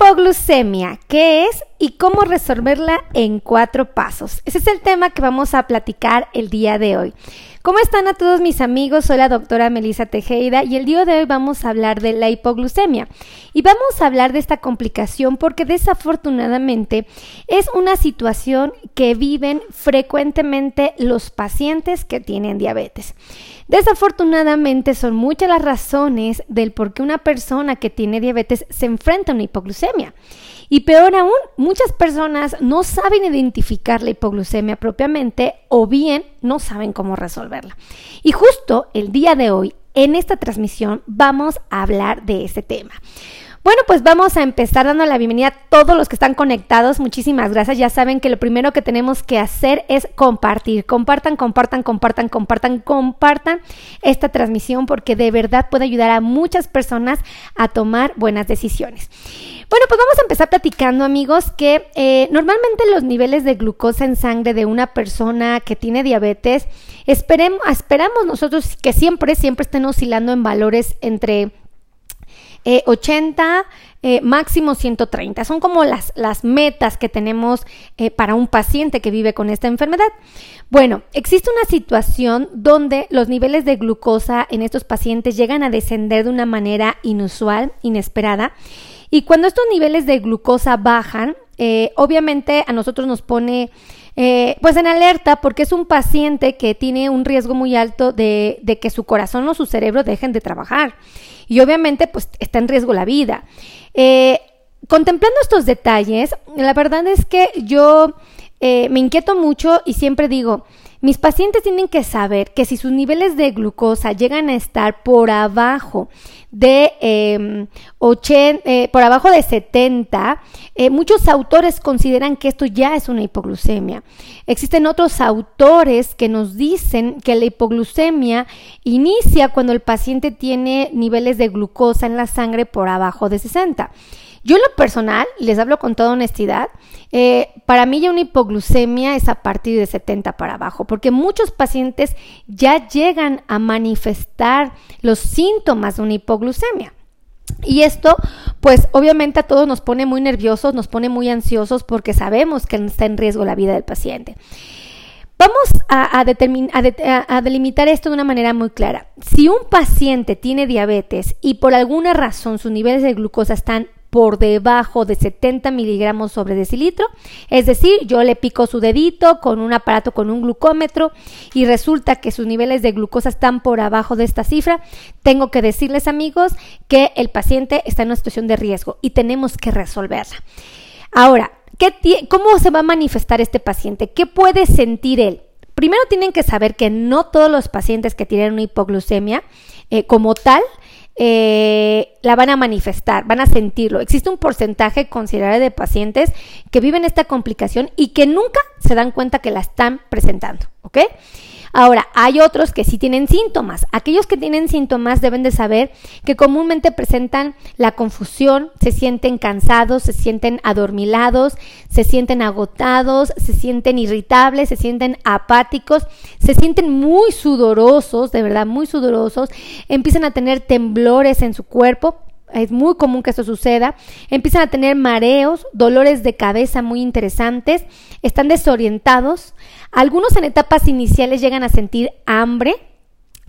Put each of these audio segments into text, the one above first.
Hipoglucemia, ¿qué es y cómo resolverla en cuatro pasos? Ese es el tema que vamos a platicar el día de hoy. ¿Cómo están a todos mis amigos? Soy la doctora Melissa Tejeda y el día de hoy vamos a hablar de la hipoglucemia. Y vamos a hablar de esta complicación porque desafortunadamente es una situación que viven frecuentemente los pacientes que tienen diabetes. Desafortunadamente son muchas las razones del por qué una persona que tiene diabetes se enfrenta a una hipoglucemia. Y peor aún, muchas personas no saben identificar la hipoglucemia propiamente o bien no saben cómo resolverla. Y justo el día de hoy, en esta transmisión, vamos a hablar de ese tema. Bueno, pues vamos a empezar dando la bienvenida a todos los que están conectados. Muchísimas gracias. Ya saben que lo primero que tenemos que hacer es compartir. Compartan, compartan, compartan, compartan, compartan esta transmisión porque de verdad puede ayudar a muchas personas a tomar buenas decisiones. Bueno, pues vamos a empezar platicando, amigos, que eh, normalmente los niveles de glucosa en sangre de una persona que tiene diabetes, esperemos, esperamos nosotros que siempre, siempre estén oscilando en valores entre 80, eh, eh, máximo 130. Son como las, las metas que tenemos eh, para un paciente que vive con esta enfermedad. Bueno, existe una situación donde los niveles de glucosa en estos pacientes llegan a descender de una manera inusual, inesperada. Y cuando estos niveles de glucosa bajan, obviamente a nosotros nos pone pues en alerta porque es un paciente que tiene un riesgo muy alto de, que su corazón o su cerebro dejen de trabajar y obviamente pues está en riesgo la vida. Eh, contemplando estos detalles, la verdad es que yo eh, me inquieto mucho y siempre digo, mis pacientes tienen que saber que si sus niveles de glucosa llegan a estar por abajo de 80, em, eh, por abajo de 70, eh, muchos autores consideran que esto ya es una hipoglucemia. Existen otros autores que nos dicen que la hipoglucemia inicia cuando el paciente tiene niveles de glucosa en la sangre por abajo de 60. Yo en lo personal, les hablo con toda honestidad, eh, para mí ya una hipoglucemia es a partir de 70 para abajo, porque muchos pacientes ya llegan a manifestar los síntomas de una hipoglucemia. Y esto, pues obviamente a todos nos pone muy nerviosos, nos pone muy ansiosos porque sabemos que está en riesgo la vida del paciente. Vamos a, a, delimitar esto de una manera muy clara. Si un paciente tiene diabetes y por alguna razón sus niveles de glucosa están por debajo de 70 miligramos sobre decilitro. Es decir, yo le pico su dedito con un aparato con un glucómetro y resulta que sus niveles de glucosa están por abajo de esta cifra. Tengo que decirles amigos que el paciente está en una situación de riesgo y tenemos que resolverla. Ahora, ¿cómo se va a manifestar este paciente? ¿Qué puede sentir él? Primero tienen que saber que no todos los pacientes que tienen una hipoglucemia eh, como tal eh, la van a manifestar, van a sentirlo. Existe un porcentaje considerable de pacientes que viven esta complicación y que nunca se dan cuenta que la están presentando, ¿ok? Ahora, hay otros que sí tienen síntomas. Aquellos que tienen síntomas deben de saber que comúnmente presentan la confusión, se sienten cansados, se sienten adormilados, se sienten agotados, se sienten irritables, se sienten apáticos, se sienten muy sudorosos, de verdad muy sudorosos, empiezan a tener temblores en su cuerpo, es muy común que esto suceda, empiezan a tener mareos, dolores de cabeza muy interesantes, están desorientados, algunos en etapas iniciales llegan a sentir hambre,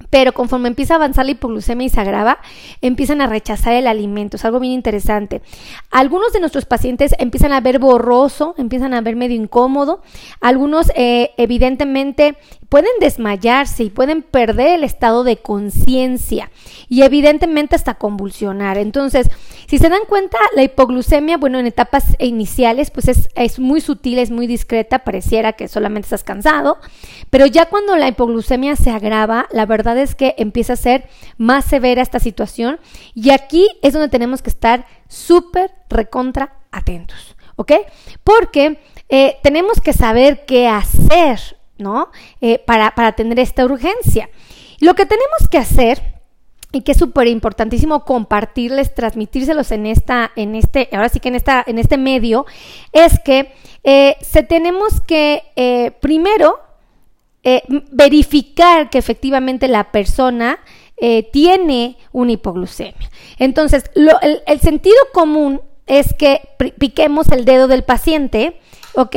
pero conforme empieza a avanzar la hipoglucemia y se agrava, empiezan a rechazar el alimento. Es algo bien interesante. Algunos de nuestros pacientes empiezan a ver borroso, empiezan a ver medio incómodo. Algunos, eh, evidentemente, pueden desmayarse y pueden perder el estado de conciencia y evidentemente hasta convulsionar. Entonces, si se dan cuenta, la hipoglucemia, bueno, en etapas iniciales, pues es, es muy sutil, es muy discreta, pareciera que solamente estás cansado, pero ya cuando la hipoglucemia se agrava, la verdad es que empieza a ser más severa esta situación y aquí es donde tenemos que estar súper recontra atentos, ¿ok? Porque eh, tenemos que saber qué hacer ¿no? Eh, para, para tener esta urgencia. Lo que tenemos que hacer y que es súper importantísimo compartirles, transmitírselos en esta, en este, ahora sí que en esta, en este medio, es que eh, se tenemos que primero verificar que efectivamente la persona tiene una hipoglucemia. Entonces, el, el, sentido común es que piquemos el dedo del paciente ¿ok?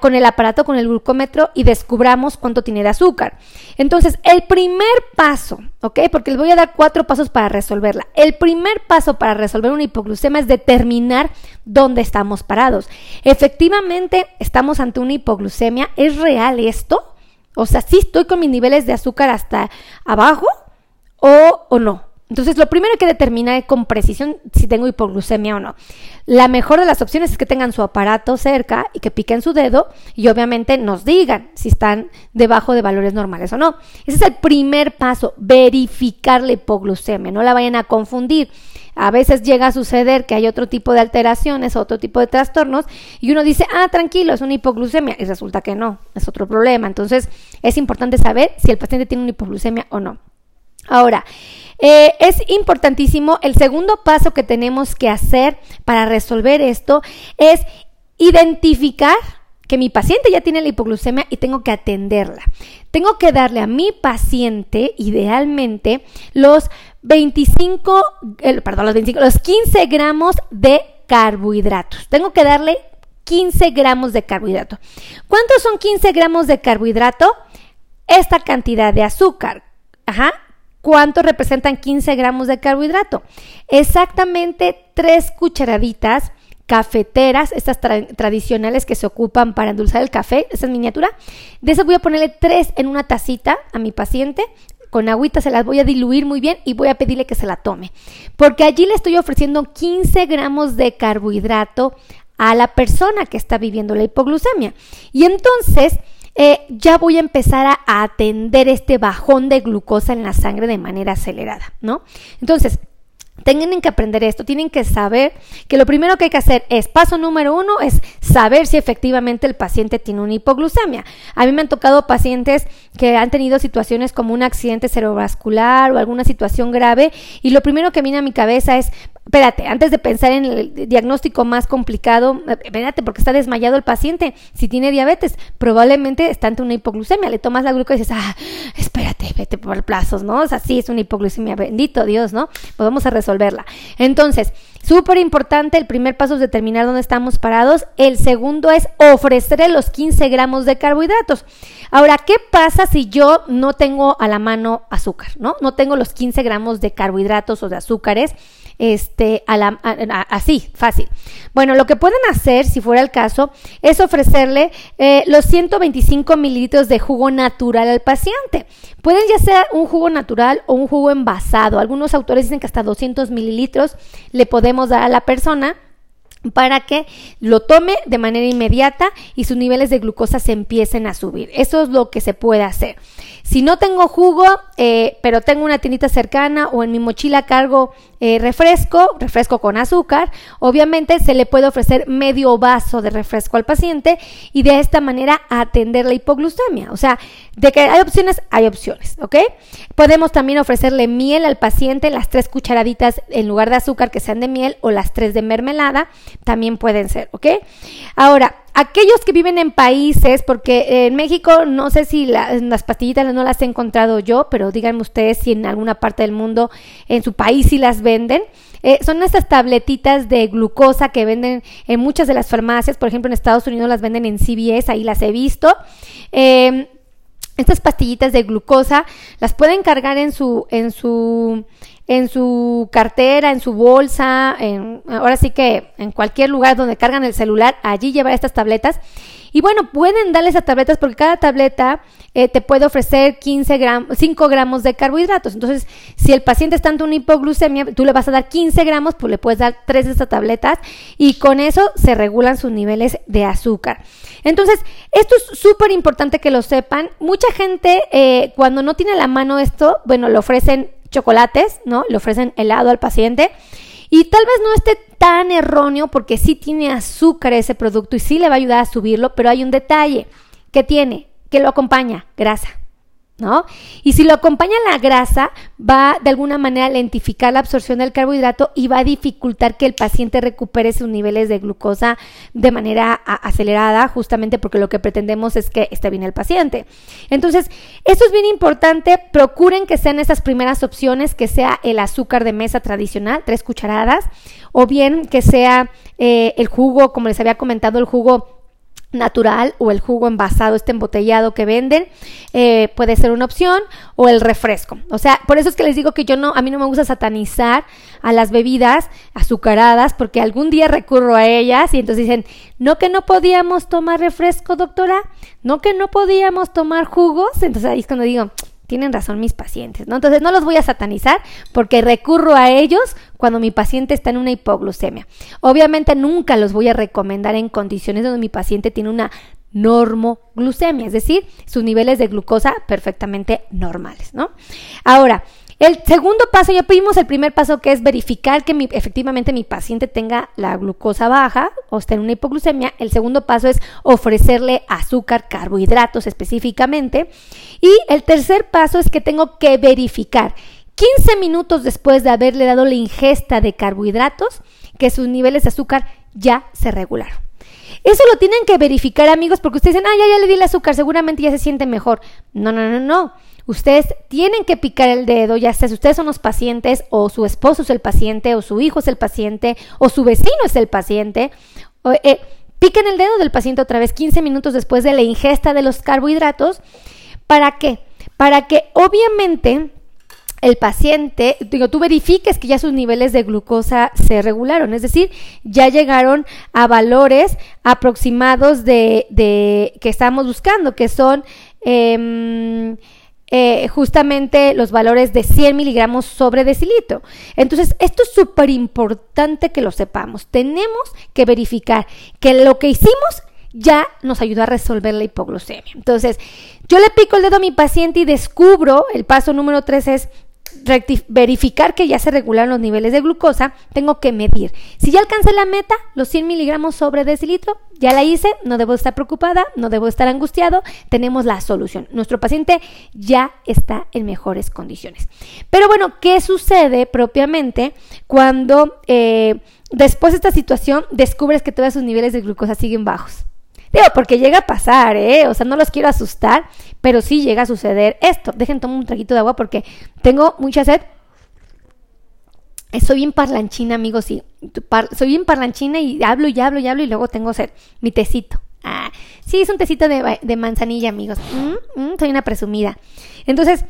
Con el aparato, con el glucómetro y descubramos cuánto tiene de azúcar. Entonces, el primer paso, ¿ok? Porque les voy a dar cuatro pasos para resolverla. El primer paso para resolver una hipoglucemia es determinar dónde estamos parados. Efectivamente, estamos ante una hipoglucemia. ¿Es real esto? O sea, ¿sí estoy con mis niveles de azúcar hasta abajo o, o no? Entonces, lo primero que determinar con precisión si tengo hipoglucemia o no. La mejor de las opciones es que tengan su aparato cerca y que piquen su dedo y obviamente nos digan si están debajo de valores normales o no. Ese es el primer paso, verificar la hipoglucemia, no la vayan a confundir. A veces llega a suceder que hay otro tipo de alteraciones, otro tipo de trastornos, y uno dice, ah, tranquilo, es una hipoglucemia, y resulta que no, es otro problema. Entonces, es importante saber si el paciente tiene una hipoglucemia o no. Ahora, eh, es importantísimo, el segundo paso que tenemos que hacer para resolver esto es identificar que mi paciente ya tiene la hipoglucemia y tengo que atenderla. Tengo que darle a mi paciente, idealmente, los 25, perdón, los 25, los 15 gramos de carbohidratos. Tengo que darle 15 gramos de carbohidrato. ¿Cuántos son 15 gramos de carbohidrato? Esta cantidad de azúcar. Ajá, ¿Cuánto representan 15 gramos de carbohidrato? Exactamente 3 cucharaditas cafeteras, estas tradicionales que se ocupan para endulzar el café, esa es miniatura. De esas voy a ponerle 3 en una tacita a mi paciente. Con agüita se las voy a diluir muy bien y voy a pedirle que se la tome. Porque allí le estoy ofreciendo 15 gramos de carbohidrato a la persona que está viviendo la hipoglucemia. Y entonces eh, ya voy a empezar a atender este bajón de glucosa en la sangre de manera acelerada, ¿no? Entonces, tienen que aprender esto, tienen que saber que lo primero que hay que hacer es, paso número uno, es saber si efectivamente el paciente tiene una hipoglucemia. A mí me han tocado pacientes que han tenido situaciones como un accidente cerebrovascular o alguna situación grave y lo primero que viene a mi cabeza es, espérate, antes de pensar en el diagnóstico más complicado, espérate, porque está desmayado el paciente. Si tiene diabetes, probablemente está ante una hipoglucemia. Le tomas la glucosa y dices, ah, espérate, vete por plazos, ¿no? O sea, sí, es una hipoglucemia, bendito Dios, ¿no? Pues a resolverla. Entonces, súper importante, el primer paso es determinar dónde estamos parados. El segundo es ofrecerle los 15 gramos de carbohidratos. Ahora, ¿qué pasa si yo no tengo a la mano azúcar, ¿no? No tengo los 15 gramos de carbohidratos o de azúcares este, a la, así, fácil. Bueno, lo que pueden hacer, si fuera el caso, es ofrecerle eh, los 125 mililitros de jugo natural al paciente. Pueden ya ser un jugo natural o un jugo envasado. Algunos autores dicen que hasta 200 mililitros le podemos dar a la persona para que lo tome de manera inmediata y sus niveles de glucosa se empiecen a subir. Eso es lo que se puede hacer. Si no tengo jugo, eh, pero tengo una tiendita cercana o en mi mochila cargo eh, refresco, refresco con azúcar, obviamente se le puede ofrecer medio vaso de refresco al paciente y de esta manera atender la hipoglucemia. O sea, de que hay opciones, hay opciones, ¿ok? Podemos también ofrecerle miel al paciente, las tres cucharaditas en lugar de azúcar que sean de miel o las tres de mermelada, también pueden ser, ¿ok? Ahora, aquellos que viven en países, porque en México no sé si las pastillitas no las he encontrado yo, pero díganme ustedes si en alguna parte del mundo, en su país sí las venden. Eh, son estas tabletitas de glucosa que venden en muchas de las farmacias, por ejemplo en Estados Unidos las venden en CVS, ahí las he visto. Em, estas pastillitas de glucosa las pueden cargar en su, en su, en su cartera, en su bolsa, en, ahora sí que en cualquier lugar donde cargan el celular, allí llevar estas tabletas. Y bueno, pueden darles a tabletas porque cada tableta eh, te puede ofrecer 15 gramos, 5 gramos de carbohidratos. Entonces, si el paciente está ante una hipoglucemia, tú le vas a dar 15 gramos, pues le puedes dar 3 de estas tabletas y con eso se regulan sus niveles de azúcar. Entonces, esto es súper importante que lo sepan. Mucha gente, eh, cuando no tiene la mano esto, bueno, le ofrecen chocolates, ¿no? Le ofrecen helado al paciente. Y tal vez no esté tan erróneo porque sí tiene azúcar ese producto y sí le va a ayudar a subirlo, pero hay un detalle que tiene, que lo acompaña, grasa. ¿No? Y si lo acompaña la grasa, va de alguna manera a lentificar la absorción del carbohidrato y va a dificultar que el paciente recupere sus niveles de glucosa de manera acelerada, justamente porque lo que pretendemos es que esté bien el paciente. Entonces, esto es bien importante, procuren que sean esas primeras opciones, que sea el azúcar de mesa tradicional, tres cucharadas, o bien que sea eh, el jugo, como les había comentado, el jugo natural o el jugo envasado, este embotellado que venden, eh, puede ser una opción o el refresco. O sea, por eso es que les digo que yo no, a mí no me gusta satanizar a las bebidas azucaradas porque algún día recurro a ellas y entonces dicen, no que no podíamos tomar refresco, doctora, no que no podíamos tomar jugos. Entonces ahí es cuando digo, tienen razón mis pacientes, ¿no? Entonces no los voy a satanizar porque recurro a ellos cuando mi paciente está en una hipoglucemia. Obviamente nunca los voy a recomendar en condiciones donde mi paciente tiene una normoglucemia, es decir, sus niveles de glucosa perfectamente normales, ¿no? Ahora, el segundo paso, ya vimos el primer paso que es verificar que efectivamente mi paciente tenga la glucosa baja o esté en una hipoglucemia. El segundo paso es ofrecerle azúcar, carbohidratos específicamente. Y el tercer paso es que tengo que verificar 15 minutos después de haberle dado la ingesta de carbohidratos que sus niveles de azúcar ya se regularon. Eso lo tienen que verificar, amigos, porque ustedes dicen, ah, ya, ya le di el azúcar, seguramente ya se siente mejor. No, no, no, no. Ustedes tienen que picar el dedo, ya sea si ustedes son los pacientes o su esposo es el paciente o su hijo es el paciente o su vecino es el paciente. Eh, piquen el dedo del paciente otra vez 15 minutos después de la ingesta de los carbohidratos. ¿Para qué? Para que obviamente el paciente, digo, tú verifiques que ya sus niveles de glucosa se regularon, es decir, ya llegaron a valores aproximados de, que estamos buscando, que son eh, eh, justamente los valores de 100 miligramos sobre decilitro. Entonces, esto es súper importante que lo sepamos. Tenemos que verificar que lo que hicimos ya nos ayudó a resolver la hipoglucemia. Entonces, yo le pico el dedo a mi paciente y descubro, el paso número 3 es verificar que ya se regularon los niveles de glucosa, tengo que medir. Si ya alcancé la meta, los 100 miligramos sobre decilitro, ya la hice, no debo estar preocupada, no debo estar angustiado, tenemos la solución. Nuestro paciente ya está en mejores condiciones. Pero bueno, ¿qué sucede propiamente cuando eh, después de esta situación descubres que todos sus niveles de glucosa siguen bajos? Digo, porque llega a pasar, ¿eh? O sea, no los quiero asustar, pero sí llega a suceder esto. Dejen tomar un traguito de agua porque tengo mucha sed. Soy bien parlanchina, amigos, sí. soy bien parlanchina y hablo y hablo y hablo y luego tengo sed. Mi tecito. Ah, sí, es un tecito de, manzanilla, amigos. Mm, mm, soy una presumida. Entonces,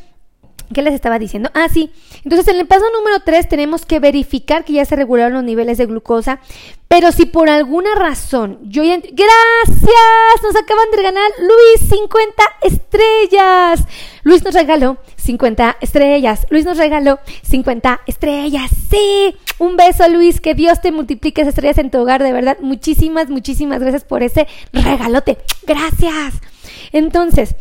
¿Qué les estaba diciendo? Ah, sí. Entonces, en el paso número 3 tenemos que verificar que ya se regularon los niveles de glucosa. Pero si por alguna razón yo ya... ¡Gracias! Nos acaban de ganar Luis 50 estrellas. Luis nos regaló 50 estrellas. Luis nos regaló 50 estrellas. Sí. Un beso, Luis. Que Dios te multiplique esas estrellas en tu hogar. De verdad, muchísimas, muchísimas gracias por ese regalote. Gracias. Entonces...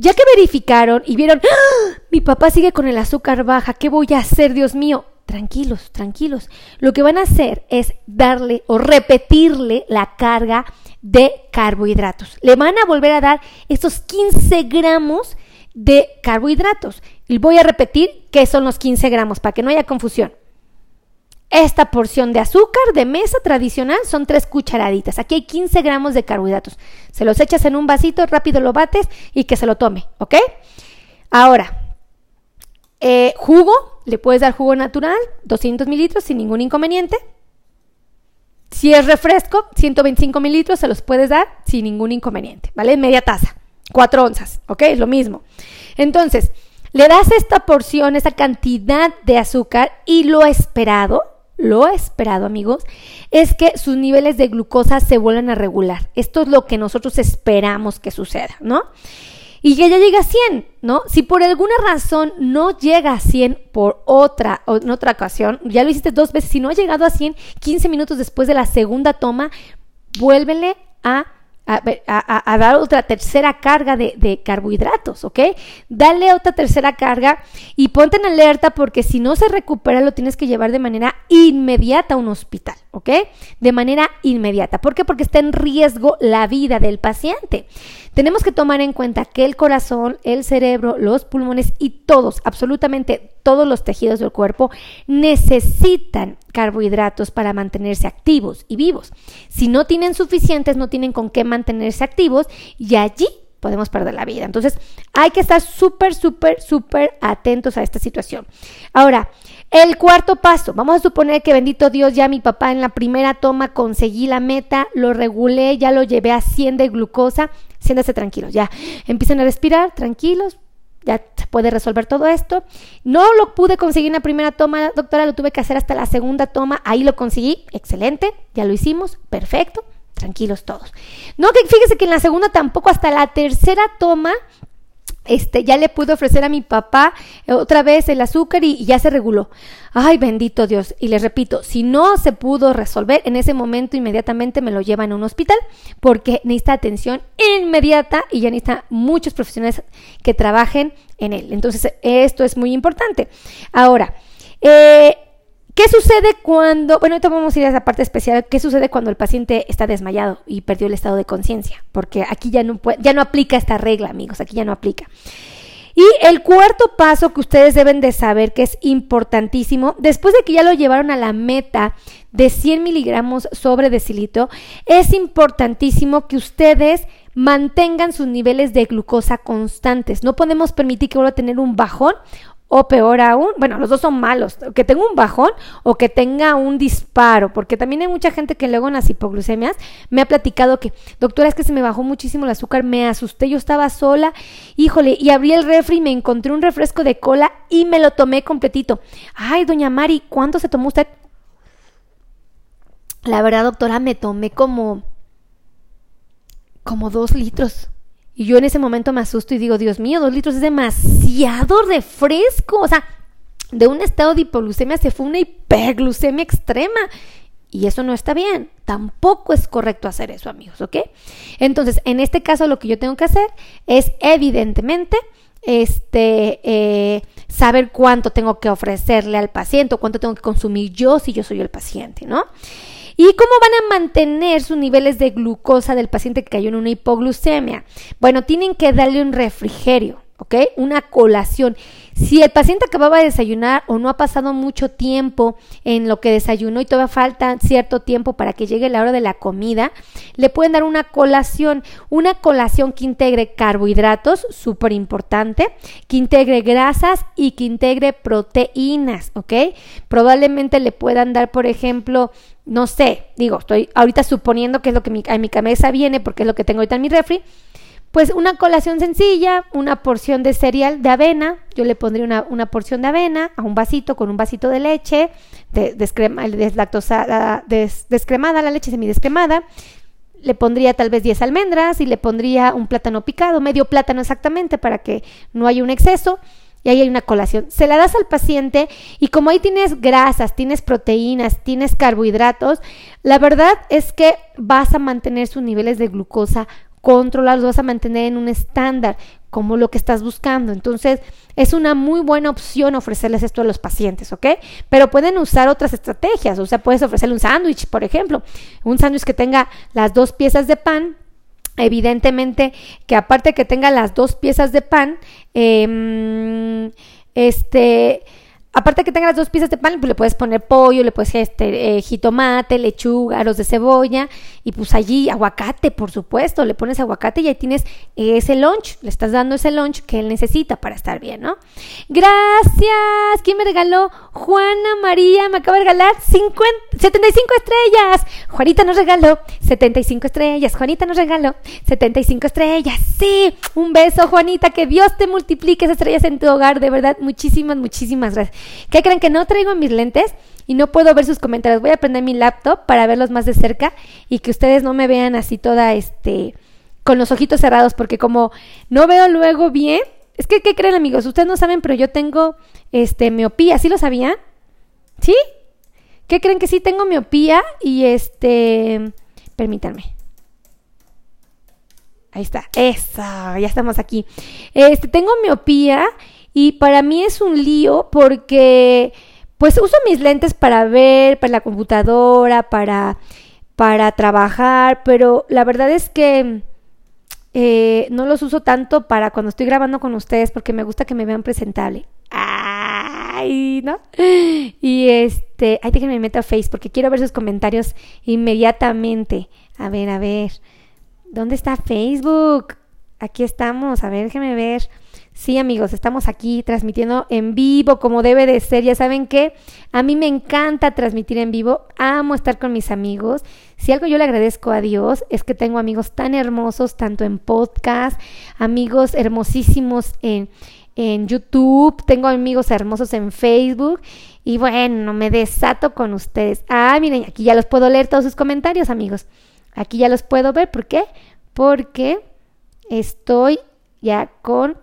Ya que verificaron y vieron, ¡Ah! mi papá sigue con el azúcar baja, ¿qué voy a hacer, Dios mío? Tranquilos, tranquilos. Lo que van a hacer es darle o repetirle la carga de carbohidratos. Le van a volver a dar estos 15 gramos de carbohidratos. Y voy a repetir qué son los 15 gramos para que no haya confusión. Esta porción de azúcar de mesa tradicional son tres cucharaditas. Aquí hay 15 gramos de carbohidratos. Se los echas en un vasito, rápido lo bates y que se lo tome, ¿ok? Ahora, eh, jugo, le puedes dar jugo natural, 200 mililitros sin ningún inconveniente. Si es refresco, 125 mililitros, se los puedes dar sin ningún inconveniente, ¿vale? Media taza, 4 onzas, ¿ok? Es lo mismo. Entonces, le das esta porción, esta cantidad de azúcar y lo esperado, lo esperado, amigos, es que sus niveles de glucosa se vuelvan a regular. Esto es lo que nosotros esperamos que suceda, ¿no? Y que ya llegue a 100, ¿no? Si por alguna razón no llega a 100 por otra, en otra ocasión, ya lo hiciste dos veces, si no ha llegado a 100, 15 minutos después de la segunda toma, vuélvele a a, dar otra tercera carga de, carbohidratos, ¿ok? Dale otra tercera carga y ponte en alerta porque si no se recupera lo tienes que llevar de manera inmediata a un hospital, ¿ok? De manera inmediata. ¿Por qué? Porque está en riesgo la vida del paciente. Tenemos que tomar en cuenta que el corazón, el cerebro, los pulmones y todos, absolutamente todos los tejidos del cuerpo necesitan carbohidratos para mantenerse activos y vivos. Si no tienen suficientes, no tienen con qué mantenerse activos y allí podemos perder la vida. Entonces, hay que estar súper, súper, súper atentos a esta situación. Ahora, el cuarto paso, vamos a suponer que bendito Dios, ya mi papá en la primera toma conseguí la meta, lo regulé, ya lo llevé a 100 de glucosa, siéntase tranquilos, ya. Empiecen a respirar, tranquilos, ya se puede resolver todo esto. No lo pude conseguir en la primera toma, doctora, lo tuve que hacer hasta la segunda toma, ahí lo conseguí, excelente, ya lo hicimos, perfecto, tranquilos todos. No, que fíjese que en la segunda tampoco, hasta la tercera toma, este, ya le pude ofrecer a mi papá eh, otra vez el azúcar y, ya se reguló. Ay, bendito Dios. Y les repito, si no se pudo resolver, en ese momento inmediatamente me lo llevan a un hospital porque necesita atención inmediata y ya necesita muchos profesionales que trabajen en él. Entonces, esto es muy importante. Ahora, eh, ¿Qué sucede cuando, bueno, ahorita vamos a ir a esa parte especial, qué sucede cuando el paciente está desmayado y perdió el estado de conciencia? Porque aquí ya no, ya no aplica esta regla, amigos, aquí ya no aplica. Y el cuarto paso que ustedes deben de saber que es importantísimo, después de que ya lo llevaron a la meta de 100 miligramos sobre decilitro, es importantísimo que ustedes mantengan sus niveles de glucosa constantes. No podemos permitir que vuelva a tener un bajón o peor aún, bueno, los dos son malos, que tenga un bajón o que tenga un disparo, porque también hay mucha gente que luego en las hipoglucemias me ha platicado que, doctora, es que se me bajó muchísimo el azúcar, me asusté, yo estaba sola, híjole, y abrí el refri y me encontré un refresco de cola y me lo tomé completito. Ay, doña Mari, ¿cuánto se tomó usted? La verdad, doctora, me tomé como, como dos litros. Y yo en ese momento me asusto y digo, Dios mío, dos litros es demasiado refresco. O sea, de un estado de hipoglucemia se fue una hiperglucemia extrema. Y eso no está bien. Tampoco es correcto hacer eso, amigos, ¿ok? Entonces, en este caso lo que yo tengo que hacer es, evidentemente, este, eh, saber cuánto tengo que ofrecerle al paciente, cuánto tengo que consumir yo si yo soy el paciente, ¿no? ¿Y cómo van a mantener sus niveles de glucosa del paciente que cayó en una hipoglucemia? Bueno, tienen que darle un refrigerio, ¿ok? Una colación. Si el paciente acababa de desayunar o no ha pasado mucho tiempo en lo que desayunó y todavía falta cierto tiempo para que llegue la hora de la comida, le pueden dar una colación, una colación que integre carbohidratos, súper importante, que integre grasas y que integre proteínas, ¿ok? Probablemente le puedan dar, por ejemplo, no sé, digo, estoy ahorita suponiendo que es lo que a mi cabeza viene porque es lo que tengo ahorita en mi refri, pues una colación sencilla, una porción de cereal de avena, yo le pondría una, una porción de avena a un vasito con un vasito de leche, de, deslactosada, descremada, la leche semidescremada, le pondría tal vez 10 almendras y le pondría un plátano picado, medio plátano exactamente para que no haya un exceso. Y ahí hay una colación. Se la das al paciente y como ahí tienes grasas, tienes proteínas, tienes carbohidratos, la verdad es que vas a mantener sus niveles de glucosa controlarlos, vas a mantener en un estándar como lo que estás buscando. Entonces, es una muy buena opción ofrecerles esto a los pacientes, ¿ok? Pero pueden usar otras estrategias, o sea, puedes ofrecerle un sándwich, por ejemplo, un sándwich que tenga las dos piezas de pan. Evidentemente que aparte que tenga las dos piezas de pan, eh, este, Aparte que tenga las dos piezas de pan, pues le puedes poner pollo, le puedes este, eh, jitomate, lechuga, aros de cebolla y pues allí aguacate, por supuesto, le pones aguacate y ahí tienes ese lunch, le estás dando ese lunch que él necesita para estar bien, ¿no? Gracias, ¿quién me regaló? Juana María, me acaba de regalar 50, 75 estrellas. Juanita nos regaló 75 estrellas, Juanita nos regaló 75 estrellas, sí, un beso Juanita, que Dios te multiplique esas estrellas en tu hogar, de verdad, muchísimas, muchísimas gracias. ¿Qué creen que no traigo mis lentes y no puedo ver sus comentarios? Voy a prender mi laptop para verlos más de cerca y que ustedes no me vean así toda este con los ojitos cerrados porque como no veo luego bien, es que ¿qué creen amigos? Ustedes no saben, pero yo tengo este miopía, ¿sí lo sabían? ¿Sí? ¿Qué creen que sí tengo miopía y este permítanme. Ahí está. Eso, ya estamos aquí. Este, tengo miopía y para mí es un lío porque pues uso mis lentes para ver, para la computadora, para, para trabajar, pero la verdad es que eh, no los uso tanto para cuando estoy grabando con ustedes porque me gusta que me vean presentable. Ay, ¿no? Y este, ay, déjenme meter a Face porque quiero ver sus comentarios inmediatamente. A ver, a ver. ¿Dónde está Facebook? Aquí estamos. A ver, déjenme ver. Sí, amigos, estamos aquí transmitiendo en vivo como debe de ser. Ya saben que a mí me encanta transmitir en vivo. Amo estar con mis amigos. Si algo yo le agradezco a Dios es que tengo amigos tan hermosos, tanto en podcast, amigos hermosísimos en, en YouTube, tengo amigos hermosos en Facebook. Y bueno, me desato con ustedes. Ah, miren, aquí ya los puedo leer todos sus comentarios, amigos. Aquí ya los puedo ver. ¿Por qué? Porque estoy ya con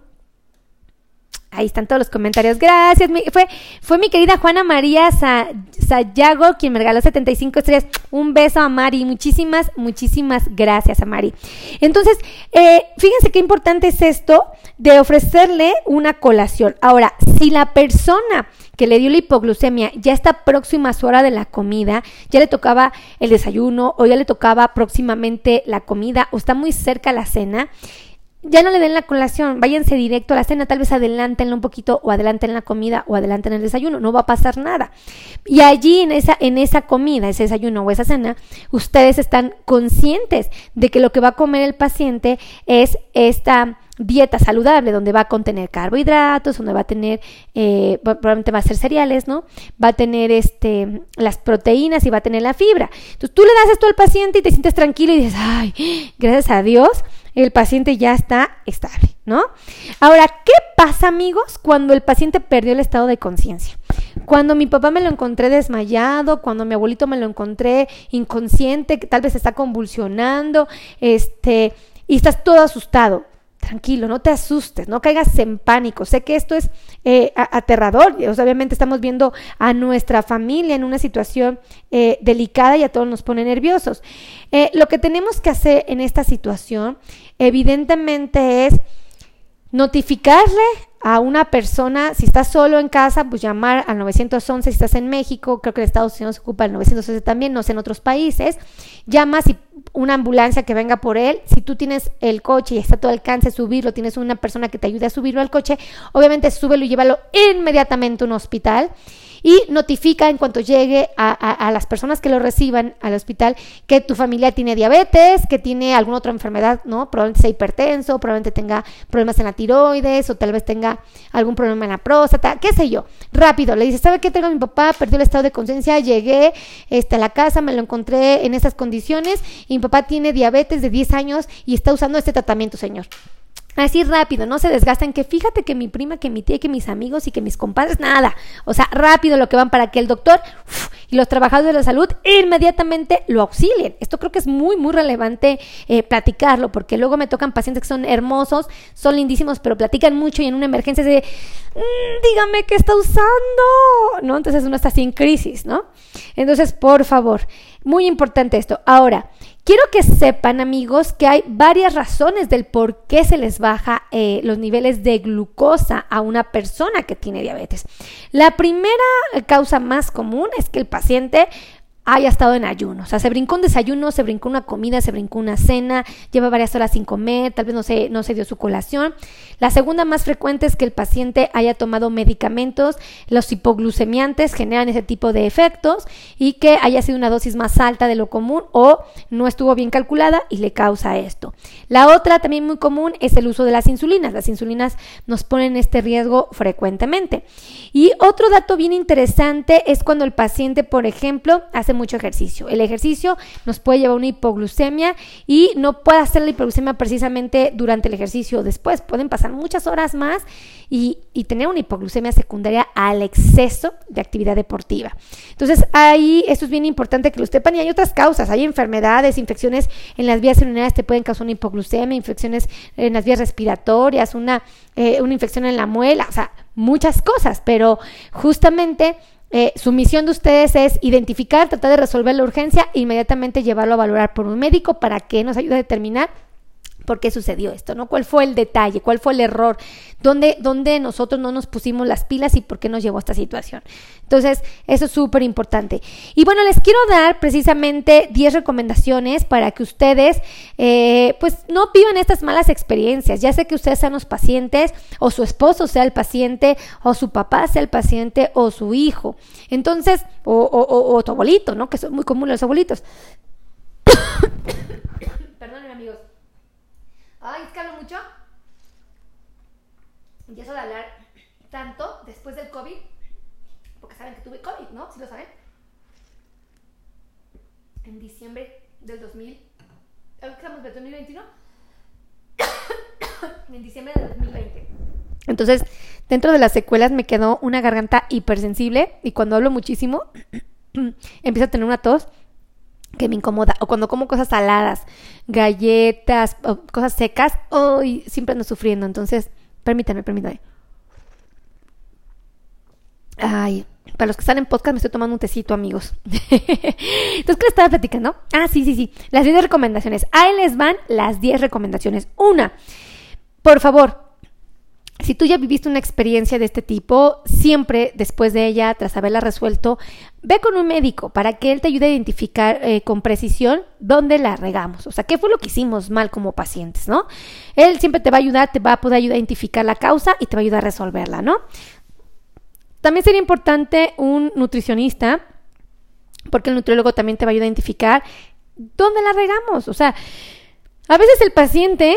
Ahí están todos los comentarios. Gracias. fue, fue mi querida Juana María Sayago quien me regaló 75 estrellas. Un beso a Mari. Muchísimas, muchísimas gracias a Mari. Entonces, eh, fíjense qué importante es esto de ofrecerle una colación. Ahora, si la persona que le dio la hipoglucemia ya está próxima a su hora de la comida, ya le tocaba el desayuno o ya le tocaba próximamente la comida o está muy cerca la cena, ya no le den la colación, váyanse directo a la cena, tal vez adelántenla un poquito o adelanten la comida o adelanten el desayuno, no va a pasar nada. Y allí en esa, en esa comida, ese desayuno o esa cena, ustedes están conscientes de que lo que va a comer el paciente es esta dieta saludable donde va a contener carbohidratos, donde va a tener, eh, probablemente va a ser cereales, ¿no? Va a tener este, las proteínas y va a tener la fibra. Entonces tú le das esto al paciente y te sientes tranquilo y dices, ay, gracias a Dios, el paciente ya está estable, ¿no? Ahora, ¿qué pasa, amigos, cuando el paciente perdió el estado de conciencia? Cuando mi papá me lo encontré desmayado, cuando mi abuelito me lo encontré inconsciente, que tal vez está convulsionando, este, y estás todo asustado tranquilo, no te asustes, no caigas en pánico. Sé que esto es eh, aterrador. obviamente estamos viendo a nuestra familia en una situación eh, delicada y a todos nos pone nerviosos. Eh, lo que tenemos que hacer en esta situación, evidentemente, es notificarle a una persona, si estás solo en casa, pues llamar al 911, si estás en México, creo que en Estados Unidos se ocupa el 911 también, no sé, en otros países, llamas y una ambulancia que venga por él, si tú tienes el coche y está a tu alcance subirlo, tienes una persona que te ayude a subirlo al coche, obviamente súbelo y llévalo inmediatamente a un hospital y notifica en cuanto llegue a, las personas que lo reciban al hospital que tu familia tiene diabetes, que tiene alguna otra enfermedad, ¿no? Probablemente sea hipertenso, probablemente tenga problemas en la tiroides o tal vez tenga algún problema en la próstata, qué sé yo. Rápido, le dice, ¿sabe qué tengo a mi papá? Perdió el estado de conciencia, llegué este, a la casa, me lo encontré en esas condiciones y mi papá tiene diabetes de 10 años y está usando este tratamiento, señor. Así rápido, no se desgastan, que fíjate que mi prima, que mi tía, que mis amigos y que mis compadres, nada. O sea, rápido lo que van para que el doctor y los trabajadores de la salud inmediatamente lo auxilien. Esto creo que es muy, muy relevante eh, platicarlo, porque luego me tocan pacientes que son hermosos, son lindísimos, pero platican mucho y en una emergencia se de, mm, dígame qué está usando, ¿no? Entonces uno está así en crisis, ¿no? Entonces, por favor, muy importante esto. Ahora, Quiero que sepan, amigos, que hay varias razones del por qué se les baja eh, los niveles de glucosa a una persona que tiene diabetes. La primera causa más común es que el paciente haya estado en ayuno. O sea, se brincó un desayuno, se brincó una comida, se brincó una cena, lleva varias horas sin comer, tal vez no se, no se dio su colación. La segunda más frecuente es que el paciente haya tomado medicamentos, los hipoglucemiantes generan ese tipo de efectos y que haya sido una dosis más alta de lo común o no estuvo bien calculada y le causa esto. La otra también muy común es el uso de las insulinas. Las insulinas nos ponen este riesgo frecuentemente. Y otro dato bien interesante es cuando el paciente, por ejemplo, hace mucho ejercicio. El ejercicio nos puede llevar a una hipoglucemia y no puede hacer la hipoglucemia precisamente durante el ejercicio o después. Pueden pasar muchas horas más y, tener una hipoglucemia secundaria al exceso de actividad deportiva. Entonces, ahí esto es bien importante que lo sepan y hay otras causas. Hay enfermedades, infecciones en las vías urinarias te pueden causar una hipoglucemia, infecciones en las vías respiratorias, una, eh, una infección en la muela, o sea, muchas cosas, pero justamente eh, su misión de ustedes es identificar, tratar de resolver la urgencia e inmediatamente llevarlo a valorar por un médico para que nos ayude a determinar por qué sucedió esto, ¿no? ¿Cuál fue el detalle? ¿Cuál fue el error? ¿Dónde, dónde nosotros no nos pusimos las pilas y por qué nos llevó a esta situación? Entonces, eso es súper importante. Y bueno, les quiero dar precisamente 10 recomendaciones para que ustedes, eh, pues, no vivan estas malas experiencias. Ya sé que ustedes sean los pacientes, o su esposo sea el paciente, o su papá sea el paciente, o su hijo. Entonces, o, o, o tu abuelito, ¿no? Que son muy comunes los abuelitos. Ay, es que hablo mucho. Y eso de hablar tanto después del COVID, porque saben que tuve COVID, ¿no? ¿Sí lo saben? En diciembre del 2000, estamos en 2021? en diciembre del 2020. Entonces, dentro de las secuelas me quedó una garganta hipersensible y cuando hablo muchísimo, empiezo a tener una tos que me incomoda. O cuando como cosas saladas, galletas, o cosas secas, hoy siempre ando sufriendo. Entonces, permítanme, permítanme. Ay, para los que están en podcast me estoy tomando un tecito, amigos. Entonces, ¿qué les estaba platicando? Ah, sí, sí, sí. Las 10 recomendaciones. Ahí les van las 10 recomendaciones. Una, por favor, si tú ya viviste una experiencia de este tipo, siempre después de ella, tras haberla resuelto, ve con un médico para que él te ayude a identificar eh, con precisión dónde la regamos. O sea, qué fue lo que hicimos mal como pacientes, ¿no? Él siempre te va a ayudar, te va a poder ayudar a identificar la causa y te va a ayudar a resolverla, ¿no? También sería importante un nutricionista, porque el nutriólogo también te va a ayudar a identificar dónde la regamos. O sea, a veces el paciente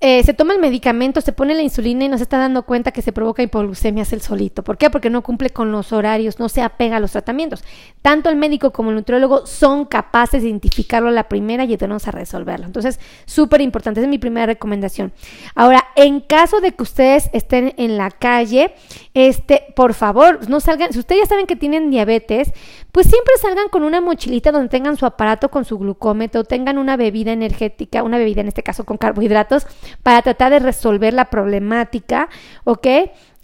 eh, se toma el medicamento, se pone la insulina y no se está dando cuenta que se provoca hipoglucemia el solito. ¿Por qué? Porque no cumple con los horarios, no se apega a los tratamientos. Tanto el médico como el nutriólogo son capaces de identificarlo a la primera y ayudarnos a resolverlo. Entonces, súper importante, esa es mi primera recomendación. Ahora, en caso de que ustedes estén en la calle, este, por favor, no salgan, si ustedes ya saben que tienen diabetes, pues siempre salgan con una mochilita donde tengan su aparato con su glucómetro, tengan una bebida energética, una bebida en este caso con carbohidratos, para tratar de resolver la problemática, ¿ok?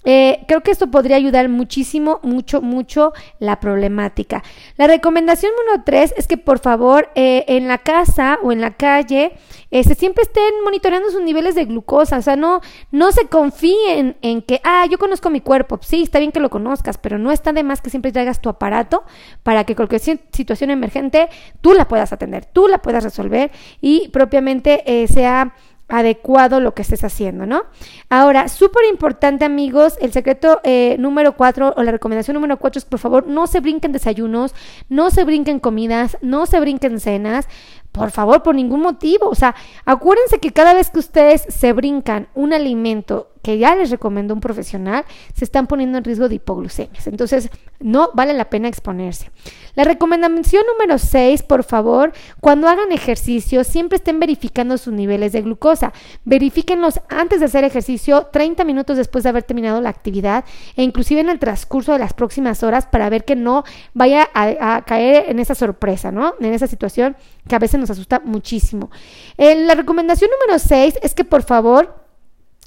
Eh, creo que esto podría ayudar muchísimo, mucho, mucho la problemática. La recomendación número tres es que por favor eh, en la casa o en la calle este, siempre estén monitoreando sus niveles de glucosa. O sea, no, no se confíen en que, ah, yo conozco mi cuerpo. Sí, está bien que lo conozcas, pero no está de más que siempre traigas tu aparato para que cualquier situación emergente tú la puedas atender, tú la puedas resolver y propiamente eh, sea adecuado lo que estés haciendo, ¿no? Ahora, súper importante amigos, el secreto eh, número cuatro o la recomendación número cuatro es por favor no se brinquen desayunos, no se brinquen comidas, no se brinquen cenas, por favor, por ningún motivo. O sea, acuérdense que cada vez que ustedes se brincan un alimento que ya les recomendó un profesional, se están poniendo en riesgo de hipoglucemias. Entonces, no vale la pena exponerse. La recomendación número 6, por favor, cuando hagan ejercicio, siempre estén verificando sus niveles de glucosa. Verifíquenlos antes de hacer ejercicio, 30 minutos después de haber terminado la actividad e inclusive en el transcurso de las próximas horas para ver que no vaya a, caer en esa sorpresa, ¿no? En esa situación que a veces nos asusta muchísimo. Eh, la recomendación número 6 es que por favor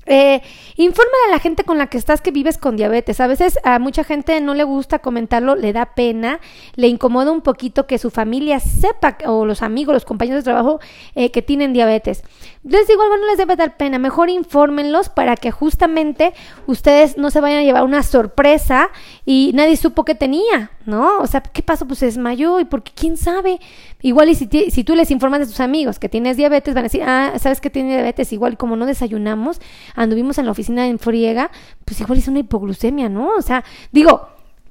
eh, informa a la gente con la que estás que vives con diabetes. A veces a mucha gente no le gusta comentarlo, le da pena, le incomoda un poquito que su familia sepa, o los amigos, los compañeros de trabajo, eh, que tienen diabetes. Les digo algo, no les debe dar pena, mejor infórmenlos para que justamente ustedes no se vayan a llevar una sorpresa y nadie supo que tenía, ¿no? O sea, ¿qué pasó? Pues se desmayó y porque quién sabe. Igual y si, si tú les informas de tus amigos que tienes diabetes, van a decir, ah, ¿sabes que tiene diabetes? Igual como no desayunamos, anduvimos en la oficina en friega, pues igual es una hipoglucemia, ¿no? O sea, digo,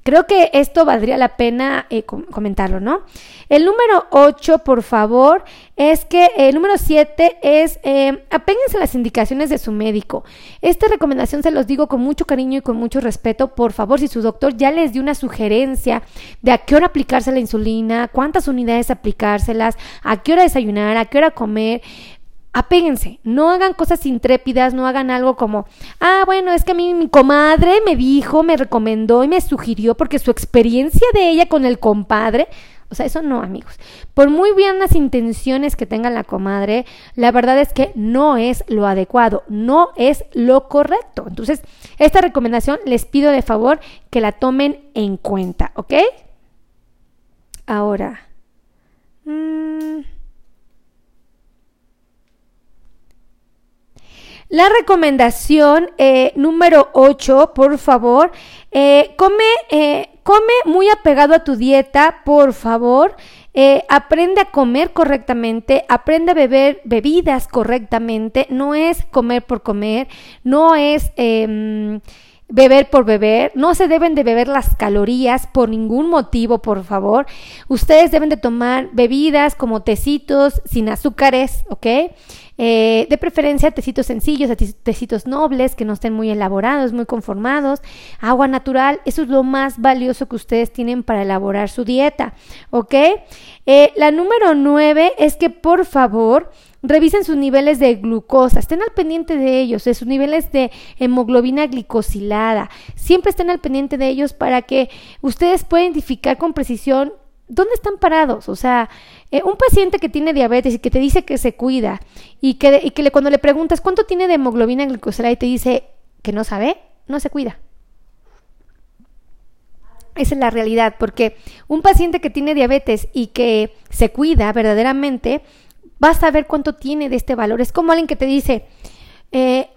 Creo que esto valdría la pena eh, comentarlo, ¿no? El número 8, por favor, es que el número 7 es eh, apéguense las indicaciones de su médico. Esta recomendación se los digo con mucho cariño y con mucho respeto. Por favor, si su doctor ya les dio una sugerencia de a qué hora aplicarse la insulina, cuántas unidades aplicárselas, a qué hora desayunar, a qué hora comer, apéguense, no hagan cosas intrépidas, no hagan algo como, ah, bueno, es que a mí mi comadre me dijo, me recomendó y me sugirió porque su experiencia de ella con el compadre, o sea, eso no, amigos. Por muy bien las intenciones que tenga la comadre, la verdad es que no es lo adecuado, no es lo correcto. Entonces, esta recomendación les pido de favor que la tomen en cuenta, ¿ok? Ahora. Mmm, La recomendación eh, número 8, por favor, eh, come, eh, come muy apegado a tu dieta, por favor. aprende a comer correctamente, aprende a beber bebidas correctamente. No es comer por comer, no es em, beber por beber, no se deben de beber las calorías por ningún motivo, por favor. Ustedes deben de tomar bebidas como tecitos sin azúcares, ¿ok? Eh, de preferencia tecitos sencillos, tecitos nobles, que no estén muy elaborados, muy conformados. Agua natural, eso es lo más valioso que ustedes tienen para elaborar su dieta, ¿ok? Eh, la número nueve es que por favor Revisen sus niveles de glucosa, estén al pendiente de ellos, de sus niveles de hemoglobina glicosilada. Siempre estén al pendiente de ellos para que ustedes puedan identificar con precisión dónde están parados. O sea, eh, un paciente que tiene diabetes y que te dice que se cuida y que, le, cuando le preguntas cuánto tiene de hemoglobina glicosilada y te dice que no sabe, no se cuida. Esa es la realidad, porque un paciente que tiene diabetes y que se cuida verdaderamente, vas a ver cuánto tiene de este valor. Es como alguien que te dice eh,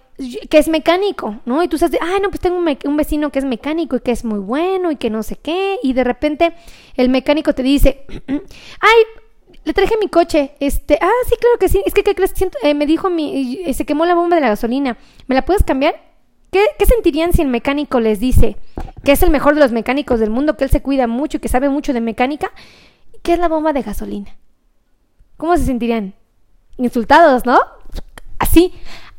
que es mecánico, ¿no? Y tú sabes, ay, no, pues tengo un, vecino que es mecánico y que es muy bueno y que no sé qué. Y de repente el mecánico te dice, ay, le traje mi coche. Este, ah, sí, claro que sí. Es que, ¿qué crees? Eh, me dijo mi, se quemó la bomba de la gasolina. ¿Me la puedes cambiar? ¿Qué, ¿Qué, sentirían si el mecánico les dice que es el mejor de los mecánicos del mundo, que él se cuida mucho y que sabe mucho de mecánica? ¿Qué es la bomba de gasolina? ¿Cómo se sentirían? Insultados, ¿no? Así,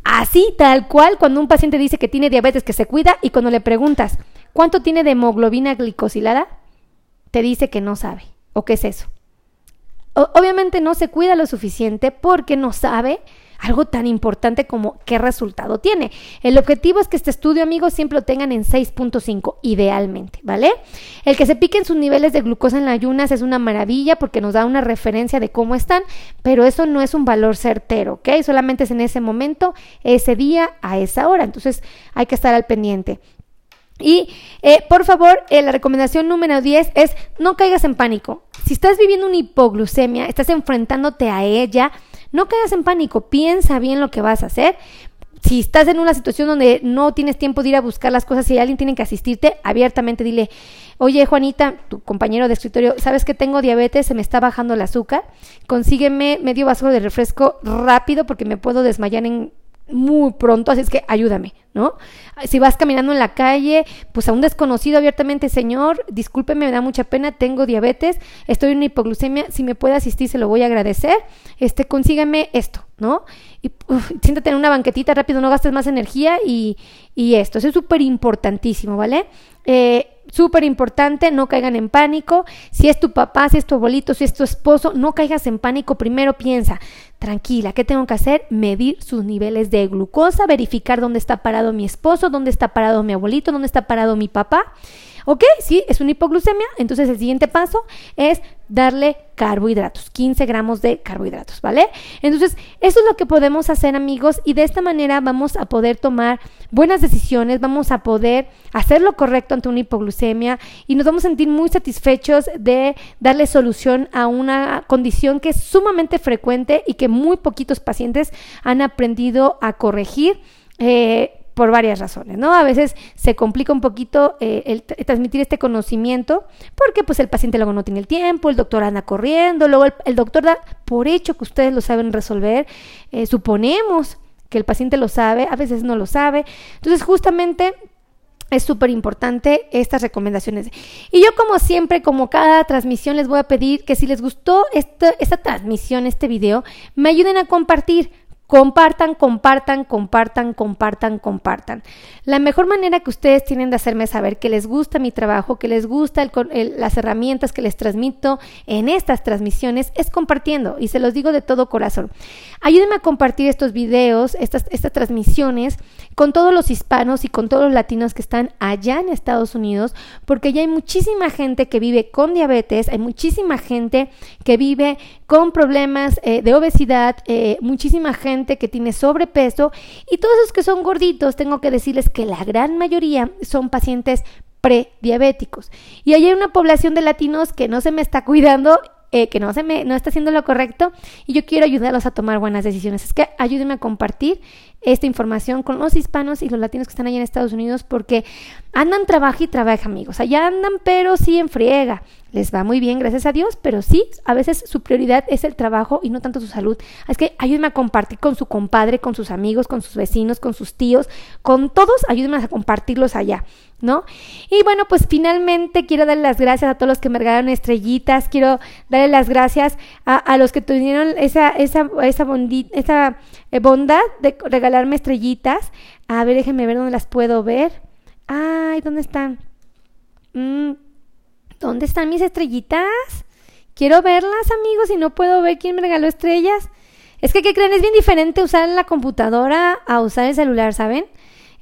así, tal cual, cuando un paciente dice que tiene diabetes, que se cuida, y cuando le preguntas, ¿cuánto tiene de hemoglobina glicosilada? Te dice que no sabe. ¿O qué es eso? obviamente no se cuida lo suficiente porque no sabe algo tan importante como qué resultado tiene. El objetivo es que este estudio, amigos, siempre lo tengan en 6.5, idealmente, ¿vale? El que se piquen sus niveles de glucosa en las ayunas es una maravilla porque nos da una referencia de cómo están, pero eso no es un valor certero, ¿ok? Solamente es en ese momento, ese día, a esa hora. Entonces hay que estar al pendiente. Y eh, por favor, eh, la recomendación número 10 es no caigas en pánico. Si estás viviendo una hipoglucemia, estás enfrentándote a ella, no caigas en pánico, piensa bien lo que vas a hacer. Si estás en una situación donde no tienes tiempo de ir a buscar las cosas y alguien tiene que asistirte, abiertamente dile, oye Juanita, tu compañero de escritorio, sabes que tengo diabetes, se me está bajando el azúcar, consígueme medio vaso de refresco rápido porque me puedo desmayar en muy pronto, así es que ayúdame, ¿no? Si vas caminando en la calle, pues a un desconocido abiertamente, señor, discúlpeme, me da mucha pena, tengo diabetes, estoy en una hipoglucemia, si me puede asistir se lo voy a agradecer, este, consígame esto, ¿no? Y siéntate en una banquetita rápido, no gastes más energía y, y esto, eso es súper importantísimo, ¿vale? Eh, súper importante, no caigan en pánico. Si es tu papá, si es tu abuelito, si es tu esposo, no caigas en pánico. Primero piensa, tranquila, ¿qué tengo que hacer? Medir sus niveles de glucosa, verificar dónde está parado mi esposo, dónde está parado mi abuelito, dónde está parado mi papá. ¿Ok? Sí, es una hipoglucemia. Entonces el siguiente paso es darle carbohidratos, 15 gramos de carbohidratos, ¿vale? Entonces, eso es lo que podemos hacer, amigos, y de esta manera vamos a poder tomar buenas decisiones, vamos a poder hacer lo correcto ante una hipoglucemia y nos vamos a sentir muy satisfechos de darle solución a una condición que es sumamente frecuente y que muy poquitos pacientes han aprendido a corregir. Eh, por varias razones, ¿no? A veces se complica un poquito eh, el, transmitir este conocimiento porque pues el paciente luego no tiene el tiempo, el doctor anda corriendo, luego el, doctor da por hecho que ustedes lo saben resolver, eh, suponemos que el paciente lo sabe, a veces no lo sabe, entonces justamente es súper importante estas recomendaciones. Y yo como siempre, como cada transmisión, les voy a pedir que si les gustó esta transmisión, este video, me ayuden a compartir Compartan, compartan, compartan, compartan, compartan. La mejor manera que ustedes tienen de hacerme saber que les gusta mi trabajo, que les gusta las herramientas que les transmito en estas transmisiones es compartiendo y se los digo de todo corazón. Ayúdenme a compartir estos videos, estas, transmisiones con todos los hispanos y con todos los latinos que están allá en Estados Unidos, porque ya hay muchísima gente que vive con diabetes, hay muchísima gente que vive con problemas eh, de obesidad, eh, muchísima gente que tiene sobrepeso y todos esos que son gorditos, tengo que decirles que la gran mayoría son pacientes prediabéticos. Y hay una población de latinos que no se me está cuidando eh, que no se me no está haciendo lo correcto y yo quiero ayudarlos a tomar buenas decisiones. Es que ayúdenme a compartir esta información con los hispanos y los latinos que están allá en Estados Unidos porque andan trabaja y trabaja, amigos. Allá andan, pero sí en friega. Les va muy bien, gracias a Dios, pero sí, a veces su prioridad es el trabajo y no tanto su salud. Es que ayúdenme a compartir con su compadre, con sus amigos, con sus vecinos, con sus tíos, con todos, ayúdenme a compartirlos allá. ¿no? Y bueno, pues finalmente quiero darle las gracias a todos los que me regalaron estrellitas, quiero darle las gracias a, los que tuvieron esa, esa, esa, esa eh, bondad de regalarme estrellitas. A ver, déjenme ver dónde las puedo ver. Ay, ¿dónde están? Mm, ¿Dónde están mis estrellitas? Quiero verlas, amigos, y no puedo ver quién me regaló estrellas. Es que, ¿qué creen? Es bien diferente usar la computadora a usar el celular, ¿saben?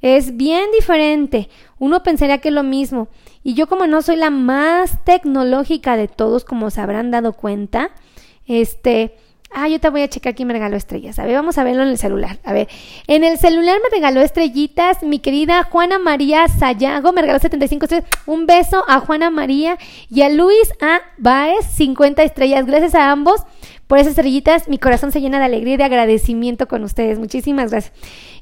Es bien diferente. Uno pensaría que es lo mismo. Y yo como no soy la más tecnológica de todos, como se habrán dado cuenta, este... Ah, yo te voy a checar quién me regaló estrellas. A ver, vamos a verlo en el celular. A ver, en el celular me regaló estrellitas mi querida Juana María Sayago. Me regaló 75 estrellas. Un beso a Juana María y a Luis A. Baez, 50 estrellas. Gracias a ambos por esas estrellitas. Mi corazón se llena de alegría y de agradecimiento con ustedes. Muchísimas gracias.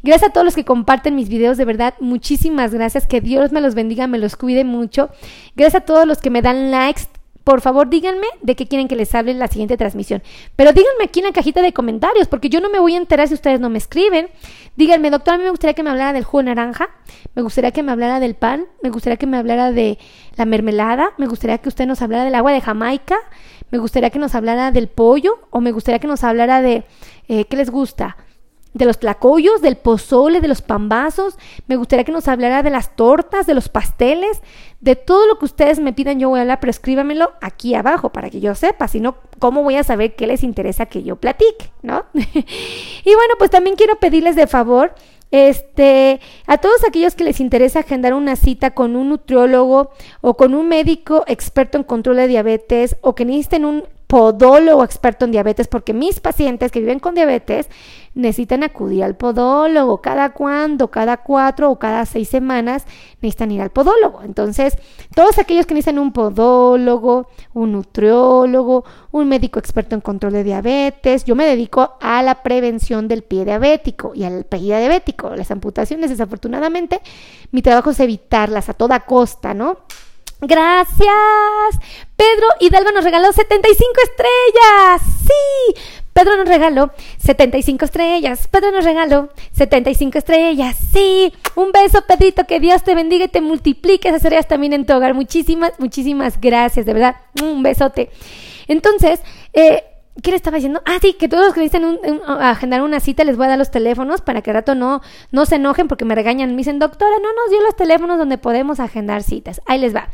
Gracias a todos los que comparten mis videos, de verdad, muchísimas gracias. Que Dios me los bendiga, me los cuide mucho. Gracias a todos los que me dan likes. Por favor, díganme de qué quieren que les hable en la siguiente transmisión. Pero díganme aquí en la cajita de comentarios, porque yo no me voy a enterar si ustedes no me escriben. Díganme, doctor, a mí me gustaría que me hablara del jugo naranja, me gustaría que me hablara del pan, me gustaría que me hablara de la mermelada, me gustaría que usted nos hablara del agua de Jamaica, me gustaría que nos hablara del pollo o me gustaría que nos hablara de eh, qué les gusta. De los tlacoyos, del pozole, de los pambazos. Me gustaría que nos hablara de las tortas, de los pasteles, de todo lo que ustedes me pidan. Yo voy a hablar, pero escríbamelo aquí abajo para que yo sepa. Si no, ¿cómo voy a saber qué les interesa que yo platique? ¿No? y bueno, pues también quiero pedirles de favor este, a todos aquellos que les interesa agendar una cita con un nutriólogo o con un médico experto en control de diabetes o que necesiten un podólogo experto en diabetes, porque mis pacientes que viven con diabetes necesitan acudir al podólogo. Cada cuándo, cada cuatro o cada seis semanas necesitan ir al podólogo. Entonces, todos aquellos que necesitan un podólogo, un nutriólogo, un médico experto en control de diabetes, yo me dedico a la prevención del pie diabético y al pie diabético. Las amputaciones, desafortunadamente, mi trabajo es evitarlas a toda costa, ¿no? Gracias. Pedro Hidalgo nos regaló 75 estrellas. Sí. Pedro nos regaló 75 estrellas. Pedro nos regaló 75 estrellas. Sí. Un beso, Pedrito. Que Dios te bendiga y te multiplique esas estrellas también en tu hogar. Muchísimas, muchísimas gracias. De verdad. Un besote. Entonces, eh, ¿Qué le estaba diciendo? Ah, sí, que todos los que necesitan agendar una cita les voy a dar los teléfonos para que al rato no, no se enojen porque me regañan. Me dicen, doctora, no nos dio los teléfonos donde podemos agendar citas. Ahí les va.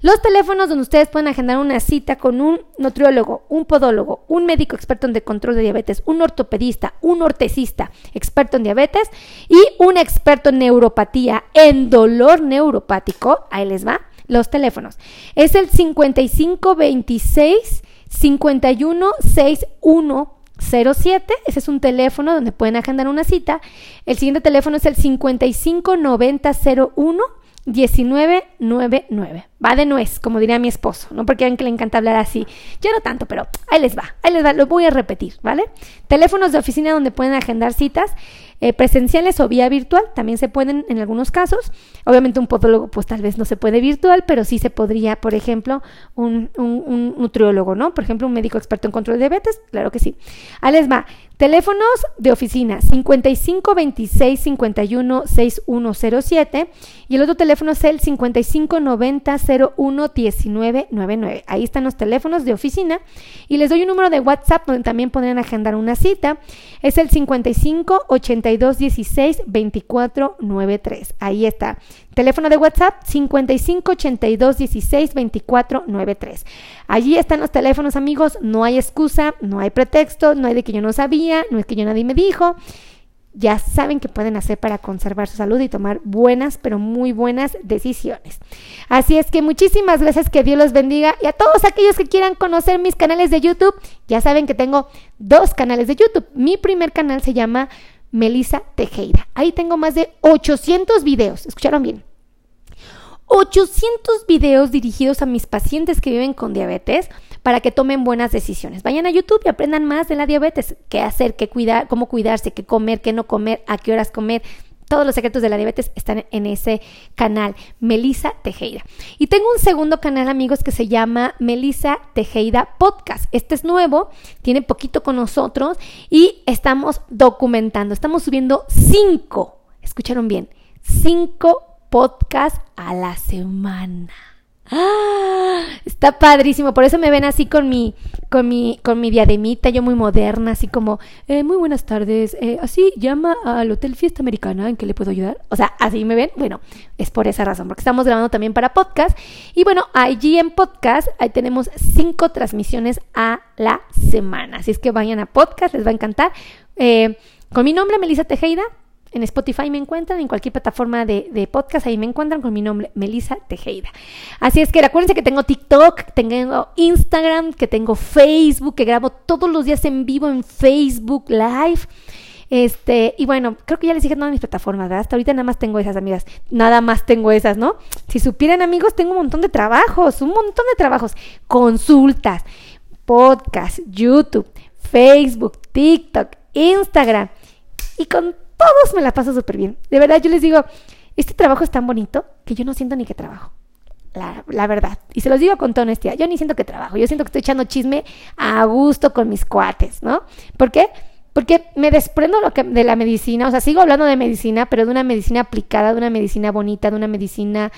Los teléfonos donde ustedes pueden agendar una cita con un nutriólogo, un podólogo, un médico experto en control de diabetes, un ortopedista, un ortesista experto en diabetes y un experto en neuropatía, en dolor neuropático. Ahí les va. Los teléfonos. Es el 5526 516107. Ese es un teléfono donde pueden agendar una cita. El siguiente teléfono es el 559001 1999. Va de nuez, como diría mi esposo, no porque a que le encanta hablar así. Yo no tanto, pero ahí les va, ahí les va, lo voy a repetir, ¿vale? Teléfonos de oficina donde pueden agendar citas eh, presenciales o vía virtual, también se pueden en algunos casos. Obviamente un podólogo pues tal vez no se puede virtual, pero sí se podría, por ejemplo, un, un nutriólogo, ¿no? Por ejemplo, un médico experto en control de diabetes, claro que sí. Ahí les va, Teléfonos de oficina 55 26 51 6107 y el otro teléfono es el 55 90 01 19 99. Ahí están los teléfonos de oficina y les doy un número de WhatsApp donde también podrían agendar una cita. Es el 55 82 16 24 93. Ahí está. Teléfono de WhatsApp 55 82 16 24 93. Allí están los teléfonos, amigos. No hay excusa, no hay pretexto, no hay de que yo no sabía, no es que yo nadie me dijo. Ya saben qué pueden hacer para conservar su salud y tomar buenas, pero muy buenas decisiones. Así es que muchísimas gracias, que Dios los bendiga. Y a todos aquellos que quieran conocer mis canales de YouTube, ya saben que tengo dos canales de YouTube. Mi primer canal se llama Melissa Tejeda. Ahí tengo más de 800 videos. ¿Escucharon bien? 800 videos dirigidos a mis pacientes que viven con diabetes para que tomen buenas decisiones. Vayan a YouTube y aprendan más de la diabetes, qué hacer, qué cuidar, cómo cuidarse, qué comer, qué no comer, a qué horas comer. Todos los secretos de la diabetes están en ese canal, Melisa Tejeda. Y tengo un segundo canal, amigos, que se llama Melisa Tejeda Podcast. Este es nuevo, tiene poquito con nosotros y estamos documentando. Estamos subiendo cinco, escucharon bien, cinco podcasts a la semana. ¡Ah! Está padrísimo, por eso me ven así con mi, con mi, con mi diademita, yo muy moderna, así como, eh, muy buenas tardes, eh, así llama al Hotel Fiesta Americana, ¿en qué le puedo ayudar? O sea, así me ven, bueno, es por esa razón, porque estamos grabando también para podcast, y bueno, allí en podcast, ahí tenemos cinco transmisiones a la semana, así es que vayan a podcast, les va a encantar, eh, con mi nombre, Melissa Tejeda, en Spotify me encuentran, en cualquier plataforma de, podcast, ahí me encuentran con mi nombre, Melissa Tejeda. Así es que acuérdense que tengo TikTok, tengo Instagram, que tengo Facebook, que grabo todos los días en vivo en Facebook Live. Este, y bueno, creo que ya les dije todas mis plataformas, ¿verdad? Hasta ahorita nada más tengo esas, amigas. Nada más tengo esas, ¿no? Si supieran, amigos, tengo un montón de trabajos, un montón de trabajos. Consultas, podcast, YouTube, Facebook, TikTok, Instagram. Y con todos me la paso súper bien. De verdad, yo les digo, este trabajo es tan bonito que yo no siento ni que trabajo. La, verdad. Y se los digo con toda honestidad. Yo ni siento que trabajo. Yo siento que estoy echando chisme a gusto con mis cuates, ¿no? ¿Por qué? Porque me desprendo lo que, de la medicina. O sea, sigo hablando de medicina, pero de una medicina aplicada, de una medicina bonita, de una medicina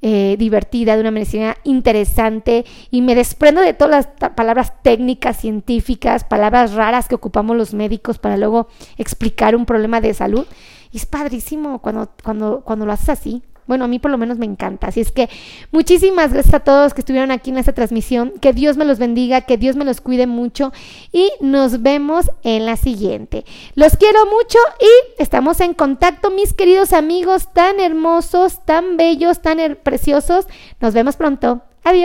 eh, divertida, de una medicina interesante y me desprendo de todas las palabras técnicas, científicas, palabras raras que ocupamos los médicos para luego explicar un problema de salud. Y es padrísimo cuando, cuando, cuando lo haces así. Bueno, a mí por lo menos me encanta. Así es que muchísimas gracias a todos que estuvieron aquí en esta transmisión. Que Dios me los bendiga, que Dios me los cuide mucho y nos vemos en la siguiente. Los quiero mucho y estamos en contacto, mis queridos amigos tan hermosos, tan bellos, tan preciosos. Nos vemos pronto.